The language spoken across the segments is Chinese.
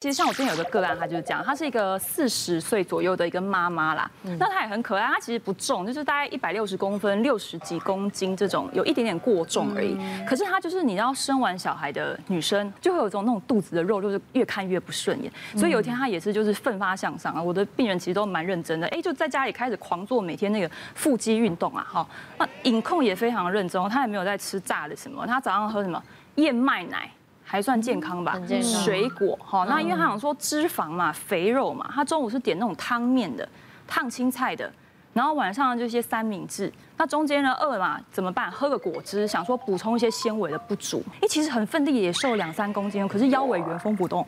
其实像我之前有个个案，她就是这样，她是一个四十岁左右的一个妈妈啦。那她也很可爱，她其实不重，就是大概一百六十公分，六十几公斤这种，有一点点过重而已。可是她就是你知道，生完小孩的女生就会有一种那种肚子的肉，就是越看越不顺眼。所以有一天她也是就是奋发向上啊，我的病人其实都蛮认真的，哎，就在家里开始狂做每天那个腹肌运动啊，哈。那饮控也非常认真，她也没有在吃炸的什么，她早上喝什么燕麦奶。还算健康吧，水果哈。那因为他想说脂肪嘛，肥肉嘛，他中午是点那种汤面的，烫青菜的，然后晚上就一些三明治。那中间呢饿嘛怎么办？喝个果汁，想说补充一些纤维的不足。哎，其实很奋力也瘦两三公斤，可是腰围原封不动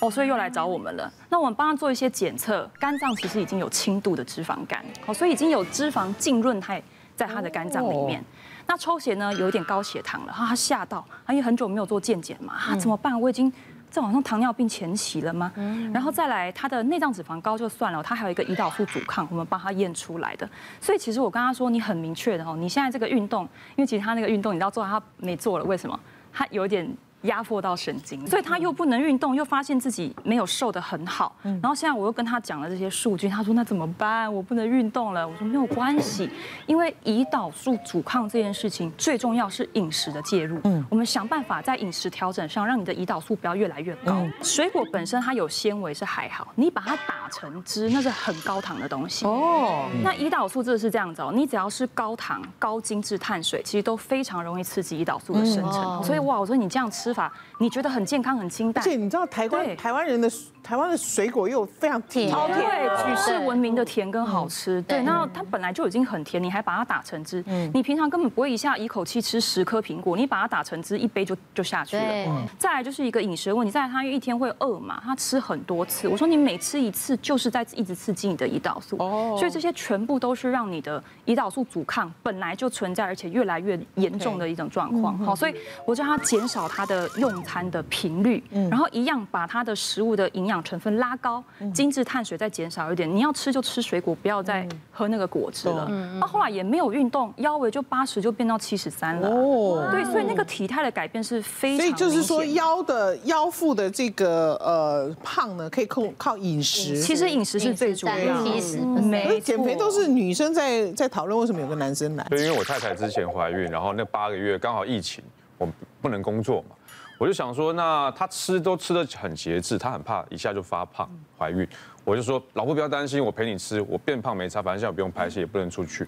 哦，所以又来找我们了。那我们帮他做一些检测，肝脏其实已经有轻度的脂肪肝，哦，所以已经有脂肪浸润态在他的肝脏里面。那抽血呢，有一点高血糖了，然后他吓到，他因为很久没有做健检嘛，啊怎么办？我已经在网上糖尿病前期了吗？然后再来他的内脏脂肪高就算了，他还有一个胰岛素阻抗，我们帮他验出来的。所以其实我跟他说，你很明确的哦，你现在这个运动，因为其实他那个运动你知道做他没做了，为什么？他有点。压迫到神经，所以他又不能运动，又发现自己没有瘦得很好。然后现在我又跟他讲了这些数据，他说那怎么办？我不能运动了。我说没有关系，因为胰岛素阻抗这件事情最重要是饮食的介入。嗯，我们想办法在饮食调整上，让你的胰岛素不要越来越高。水果本身它有纤维是还好，你把它打成汁，那是很高糖的东西。哦，那胰岛素这是这样子哦，你只要是高糖、高精致碳水，其实都非常容易刺激胰岛素的生成。所以哇，我说你这样吃法。你觉得很健康、很清淡，而且你知道台湾台湾人的台湾的水果又非常甜，超甜，举世闻名的甜跟好吃。对，那它本来就已经很甜，你还把它打成汁，你平常根本不会一下一口气吃十颗苹果，你把它打成汁，一杯就就下去了。再来就是一个饮食问题，再来他一天会饿嘛，他吃很多次，我说你每吃一次就是在一直刺激你的胰岛素，所以这些全部都是让你的胰岛素阻抗本来就存在，而且越来越严重的一种状况。好，所以我叫他减少他的用。餐的频率，然后一样把它的食物的营养成分拉高，精致碳水再减少一点。你要吃就吃水果，不要再喝那个果汁了。那后来也没有运动，腰围就八十就变到七十三了。哦，对，所以那个体态的改变是非常。所以就是说腰的腰腹的这个呃胖呢，可以靠靠饮食。其实饮食是最主要的。其实没减肥都是女生在在讨论，为什么有个男生来？对，因为我太太之前怀孕，然后那八个月刚好疫情，我不能工作嘛。我就想说，那她吃都吃得很节制，她很怕一下就发胖怀孕。我就说，老婆不要担心，我陪你吃，我变胖没差，反正现在不用拍戏，也不能出去。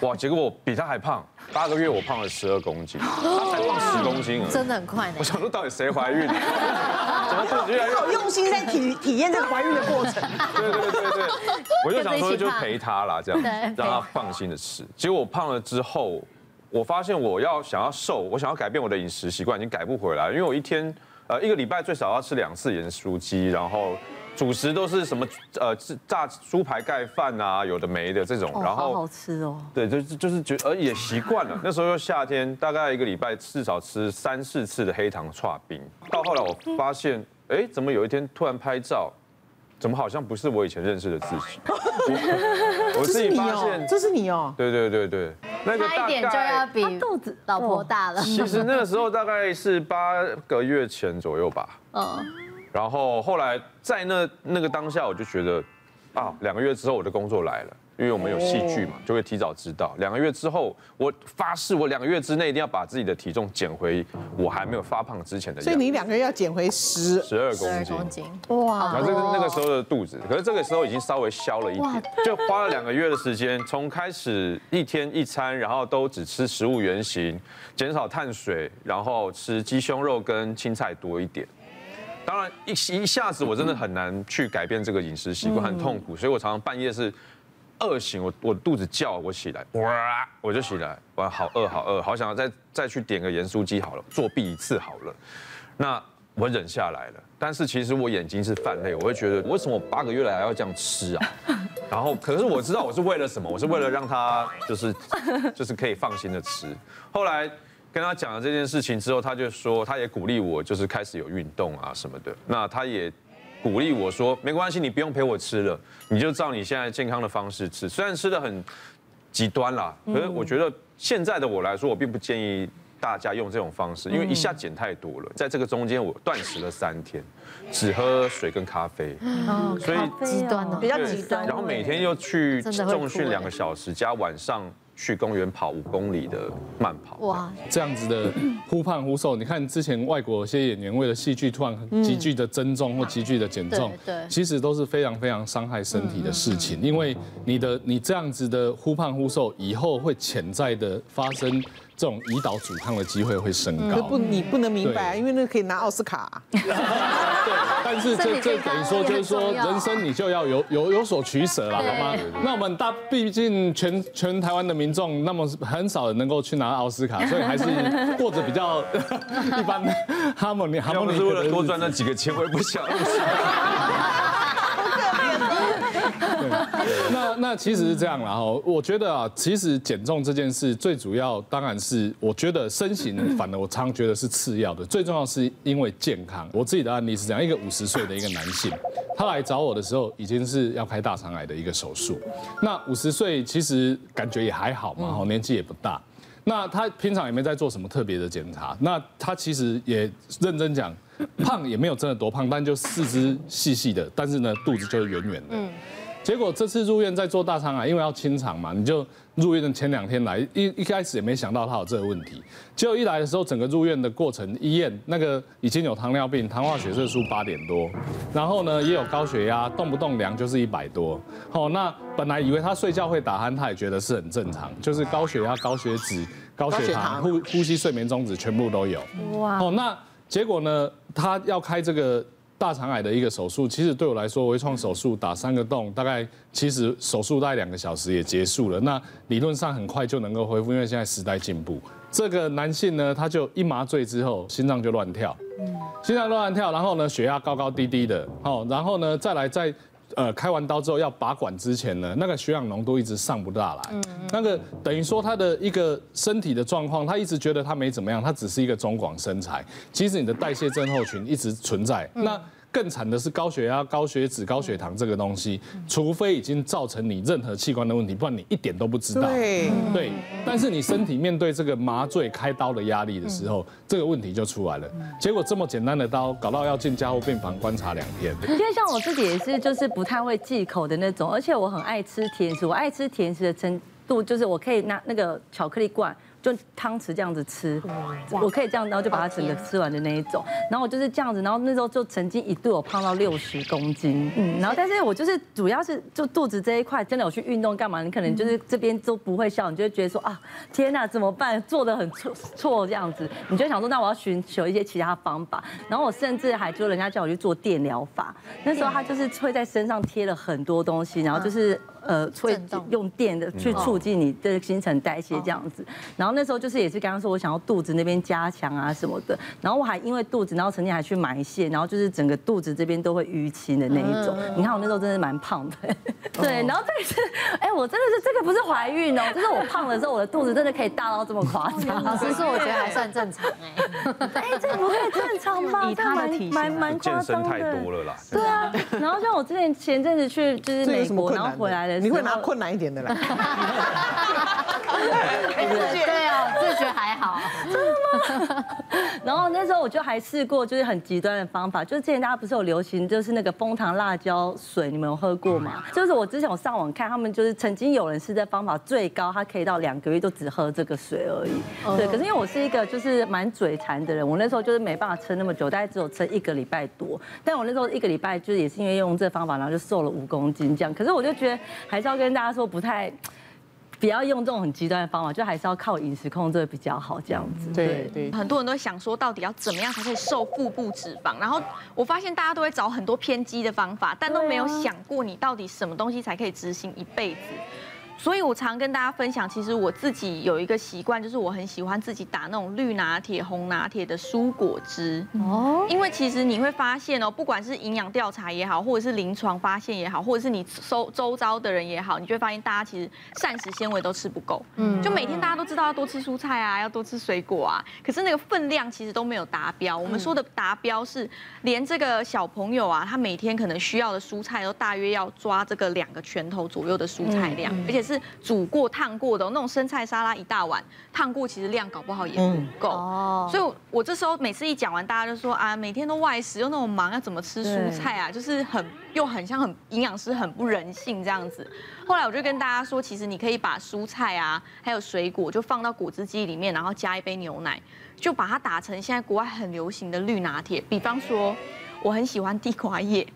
哇，结果我比她还胖，八个月我胖了十二公斤，她才胖十公斤，真的很快。我想说，到底谁怀孕？怎么肚子越来越好用心在体 体验这个怀孕的过程。对对对对，我就想说就陪她啦，这样子让她放心的吃。结果我胖了之后。我发现我要想要瘦，我想要改变我的饮食习惯，已经改不回来。因为我一天，呃，一个礼拜最少要吃两次盐酥鸡，然后主食都是什么，呃，炸猪排盖饭啊，有的没的这种。然后好好吃哦。对，就是就是觉得，而也习惯了。那时候又夏天，大概一个礼拜至少吃三四次的黑糖串冰。到后来我发现，哎，怎么有一天突然拍照？怎么好像不是我以前认识的自己？我自己发现这是你哦。对对对对，那个差一点就要比肚子老婆大了。其实那个时候大概是八个月前左右吧。嗯。然后后来在那那个当下，我就觉得啊，两个月之后我的工作来了。因为我们有戏剧嘛，就会提早知道。两个月之后，我发誓，我两个月之内一定要把自己的体重减回我还没有发胖之前的。所以你两个月要减回十十二公斤，哇！然后这个那个时候的肚子，可是这个时候已经稍微消了一点，就花了两个月的时间，从开始一天一餐，然后都只吃食物原型，减少碳水，然后吃鸡胸肉跟青菜多一点。当然一一下子我真的很难去改变这个饮食习惯，很痛苦，所以我常常半夜是。饿醒我，我肚子叫我起来，哇，我就起来，哇，好饿，好饿，好想要再再去点个盐酥鸡好了，作弊一次好了。那我忍下来了，但是其实我眼睛是泛泪，我会觉得为什么我八个月来还要这样吃啊？然后可是我知道我是为了什么，我是为了让他就是就是可以放心的吃。后来跟他讲了这件事情之后，他就说他也鼓励我，就是开始有运动啊什么的。那他也。鼓励我说没关系，你不用陪我吃了，你就照你现在健康的方式吃。虽然吃的很极端啦，可是我觉得现在的我来说，我并不建议大家用这种方式，因为一下减太多了，在这个中间我断食了三天，只喝水跟咖啡，所以极端的比较极端，然后每天又去重训两个小时，加晚上。去公园跑五公里的慢跑，哇，这样子的忽胖忽瘦，你看之前外国有些演员为了戏剧突然急剧的增重或急剧的减重，对，其实都是非常非常伤害身体的事情，因为你的你这样子的忽胖忽瘦，以后会潜在的发生。这种胰岛阻抗的机会会升高。不，你不能明白，因为那个可以拿奥斯卡。对，但是这这等于说就是说，人生你就要有有有所取舍了，好吗？那我们大毕竟全全台湾的民众，那么很少人能够去拿奥斯卡，所以还是过着比较 一般的哈姆尼哈姆尼。是为了多赚那几个钱，我也不想。那那其实是这样啦哈，我觉得啊，其实减重这件事最主要当然是，我觉得身形反而我常觉得是次要的，最重要是因为健康。我自己的案例是这样，一个五十岁的一个男性，他来找我的时候已经是要开大肠癌的一个手术。那五十岁其实感觉也还好嘛，哈，年纪也不大。那他平常也没在做什么特别的检查，那他其实也认真讲，胖也没有真的多胖，但就四肢细细的，但是呢肚子就是圆圆的。结果这次入院在做大肠癌，因为要清肠嘛，你就入院的前两天来，一一开始也没想到他有这个问题。结果一来的时候，整个入院的过程，医院那个已经有糖尿病，糖化血色素八点多，然后呢也有高血压，动不动量就是一百多。好，那本来以为他睡觉会打鼾，他也觉得是很正常，就是高血压、高血脂、高血糖、呼呼吸睡眠中止全部都有。哇。哦，那结果呢，他要开这个。大肠癌的一个手术，其实对我来说，微创手术打三个洞，大概其实手术大概两个小时也结束了。那理论上很快就能够恢复，因为现在时代进步。这个男性呢，他就一麻醉之后，心脏就乱跳，心脏乱跳，然后呢，血压高高低低的，好，然后呢，再来再。呃，开完刀之后要拔管之前呢，那个血氧浓度一直上不大来，嗯嗯，那个等于说他的一个身体的状况，他一直觉得他没怎么样，他只是一个中广身材，其实你的代谢症候群一直存在，嗯、那。更惨的是高血压、高血脂、高血糖这个东西，除非已经造成你任何器官的问题，不然你一点都不知道。对，对。但是你身体面对这个麻醉开刀的压力的时候，这个问题就出来了。结果这么简单的刀，搞到要进加护病房观察两天。因为像我自己也是，就是不太会忌口的那种，而且我很爱吃甜食。我爱吃甜食的程度，就是我可以拿那个巧克力罐。就汤匙这样子吃，我可以这样，然后就把它整个吃完的那一种。然后我就是这样子，然后那时候就曾经一度有胖到六十公斤，嗯，然后但是我就是主要是就肚子这一块真的有去运动干嘛？你可能就是这边都不会笑，你就会觉得说啊，天哪，怎么办？做的很错错这样子，你就想说那我要寻求一些其他方法。然后我甚至还就人家叫我去做电疗法，那时候他就是会在身上贴了很多东西，然后就是。呃，会用电的去促进你的新陈代谢这样子，然后那时候就是也是刚刚说我想要肚子那边加强啊什么的，然后我还因为肚子，然后曾经还去埋线，然后就是整个肚子这边都会淤青的那一种。你看我那时候真的蛮胖的，对，然后这个是，哎，我真的是这个不是怀孕哦，就是我胖的时候，我的肚子真的可以大到这么夸张。老实说，我觉得还算正常哎。哎，这不会正常吧？以他的体型，蛮蛮夸张的。健身太多了啦。对啊，然后像我之前前阵子去就是美国，然后回来的。你会拿困难一点的来，对啊，自觉还好，真的吗？然后那时候我就还试过，就是很极端的方法，就是之前大家不是有流行，就是那个蜂糖辣椒水，你们有喝过吗？就是我之前我上网看，他们就是曾经有人试这方法最高，他可以到两个月都只喝这个水而已。对，可是因为我是一个就是蛮嘴馋的人，我那时候就是没办法撑那么久，大概只有撑一个礼拜多。但我那时候一个礼拜就是也是因为用这方法，然后就瘦了五公斤这样。可是我就觉得。还是要跟大家说，不太，不要用这种很极端的方法，就还是要靠饮食控制比较好，这样子。对对。很多人都想说，到底要怎么样才可以瘦腹部脂肪？然后我发现大家都会找很多偏激的方法，但都没有想过你到底什么东西才可以执行一辈子。所以，我常跟大家分享，其实我自己有一个习惯，就是我很喜欢自己打那种绿拿铁、红拿铁的蔬果汁。哦。因为其实你会发现哦，不管是营养调查也好，或者是临床发现也好，或者是你周周遭的人也好，你就会发现大家其实膳食纤维都吃不够。嗯。就每天大家都知道要多吃蔬菜啊，要多吃水果啊，可是那个分量其实都没有达标。我们说的达标是，连这个小朋友啊，他每天可能需要的蔬菜都大约要抓这个两个拳头左右的蔬菜量，而且。是煮过、烫过的那种生菜沙拉一大碗，烫过其实量搞不好也不够。哦，所以我这时候每次一讲完，大家就说啊，每天都外食又那么忙，要怎么吃蔬菜啊？就是很又很像很营养师，很不人性这样子。后来我就跟大家说，其实你可以把蔬菜啊，还有水果就放到果汁机里面，然后加一杯牛奶，就把它打成现在国外很流行的绿拿铁。比方说，我很喜欢地瓜叶。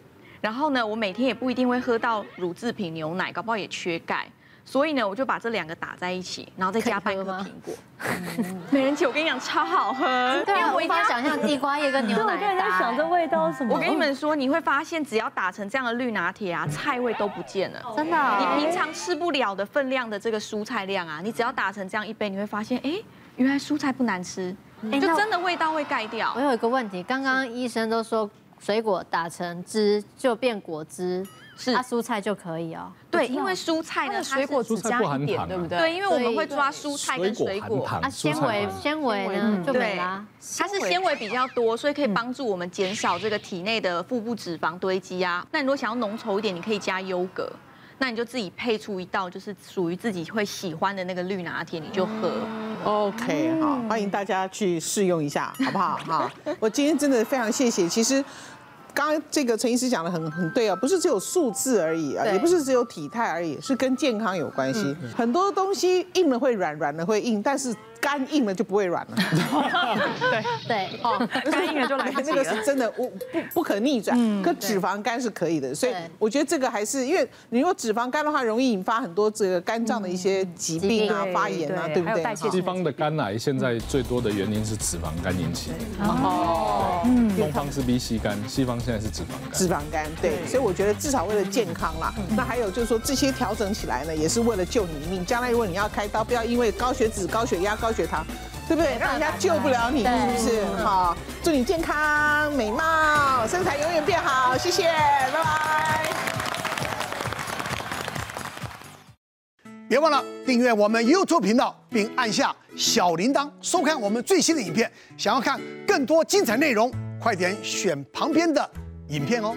然后呢，我每天也不一定会喝到乳制品牛奶，搞不好也缺钙，所以呢，我就把这两个打在一起，然后再加半颗苹果。美人姐，我跟你讲超好喝，对啊，我无法想象地瓜叶跟牛奶。我在想这味道什么？我跟你们说，你会发现只要打成这样的绿拿铁啊，菜味都不见了。真的？你平常吃不了的分量的这个蔬菜量啊，你只要打成这样一杯，你会发现，哎，原来蔬菜不难吃，就真的味道会盖掉。我有一个问题，刚刚医生都说。水果打成汁就变果汁，是它蔬菜就可以哦。对，因为蔬菜呢，水果只加一点，对不对？对，因为我们会抓蔬菜跟水果啊，纤维纤维呢就没啦。它是纤维比较多，所以可以帮助我们减少这个体内的腹部脂肪堆积啊。那你如果想要浓稠一点，你可以加优格，那你就自己配出一道就是属于自己会喜欢的那个绿拿铁，你就喝。OK，好，欢迎大家去试用一下，好不好？哈，我今天真的非常谢谢。其实。刚刚这个陈医师讲的很很对啊，不是只有数字而已啊，也不是只有体态而已，是跟健康有关系。很多东西硬了会软，软了会硬，但是。肝硬了就不会软了，对。对，哦，肝硬了就来不及了。那个是真的，不不不可逆转。可脂肪肝是可以的，所以我觉得这个还是因为你如果脂肪肝的话，容易引发很多这个肝脏的一些疾病啊、发炎啊，对不对？西方的肝癌现在最多的原因是脂肪肝引起。的。哦，嗯，东方是 B C 肝，西方现在是脂肪肝。脂肪肝，对，所以我觉得至少为了健康啦。那还有就是说这些调整起来呢，也是为了救你命。将来如果你要开刀，不要因为高血脂、高血压、高血糖，对不对？让人家救不了你，是不是？好，祝你健康美貌，身材永远变好，谢谢，拜拜。别忘了订阅我们 YouTube 频道，并按下小铃铛，收看我们最新的影片。想要看更多精彩内容，快点选旁边的影片哦。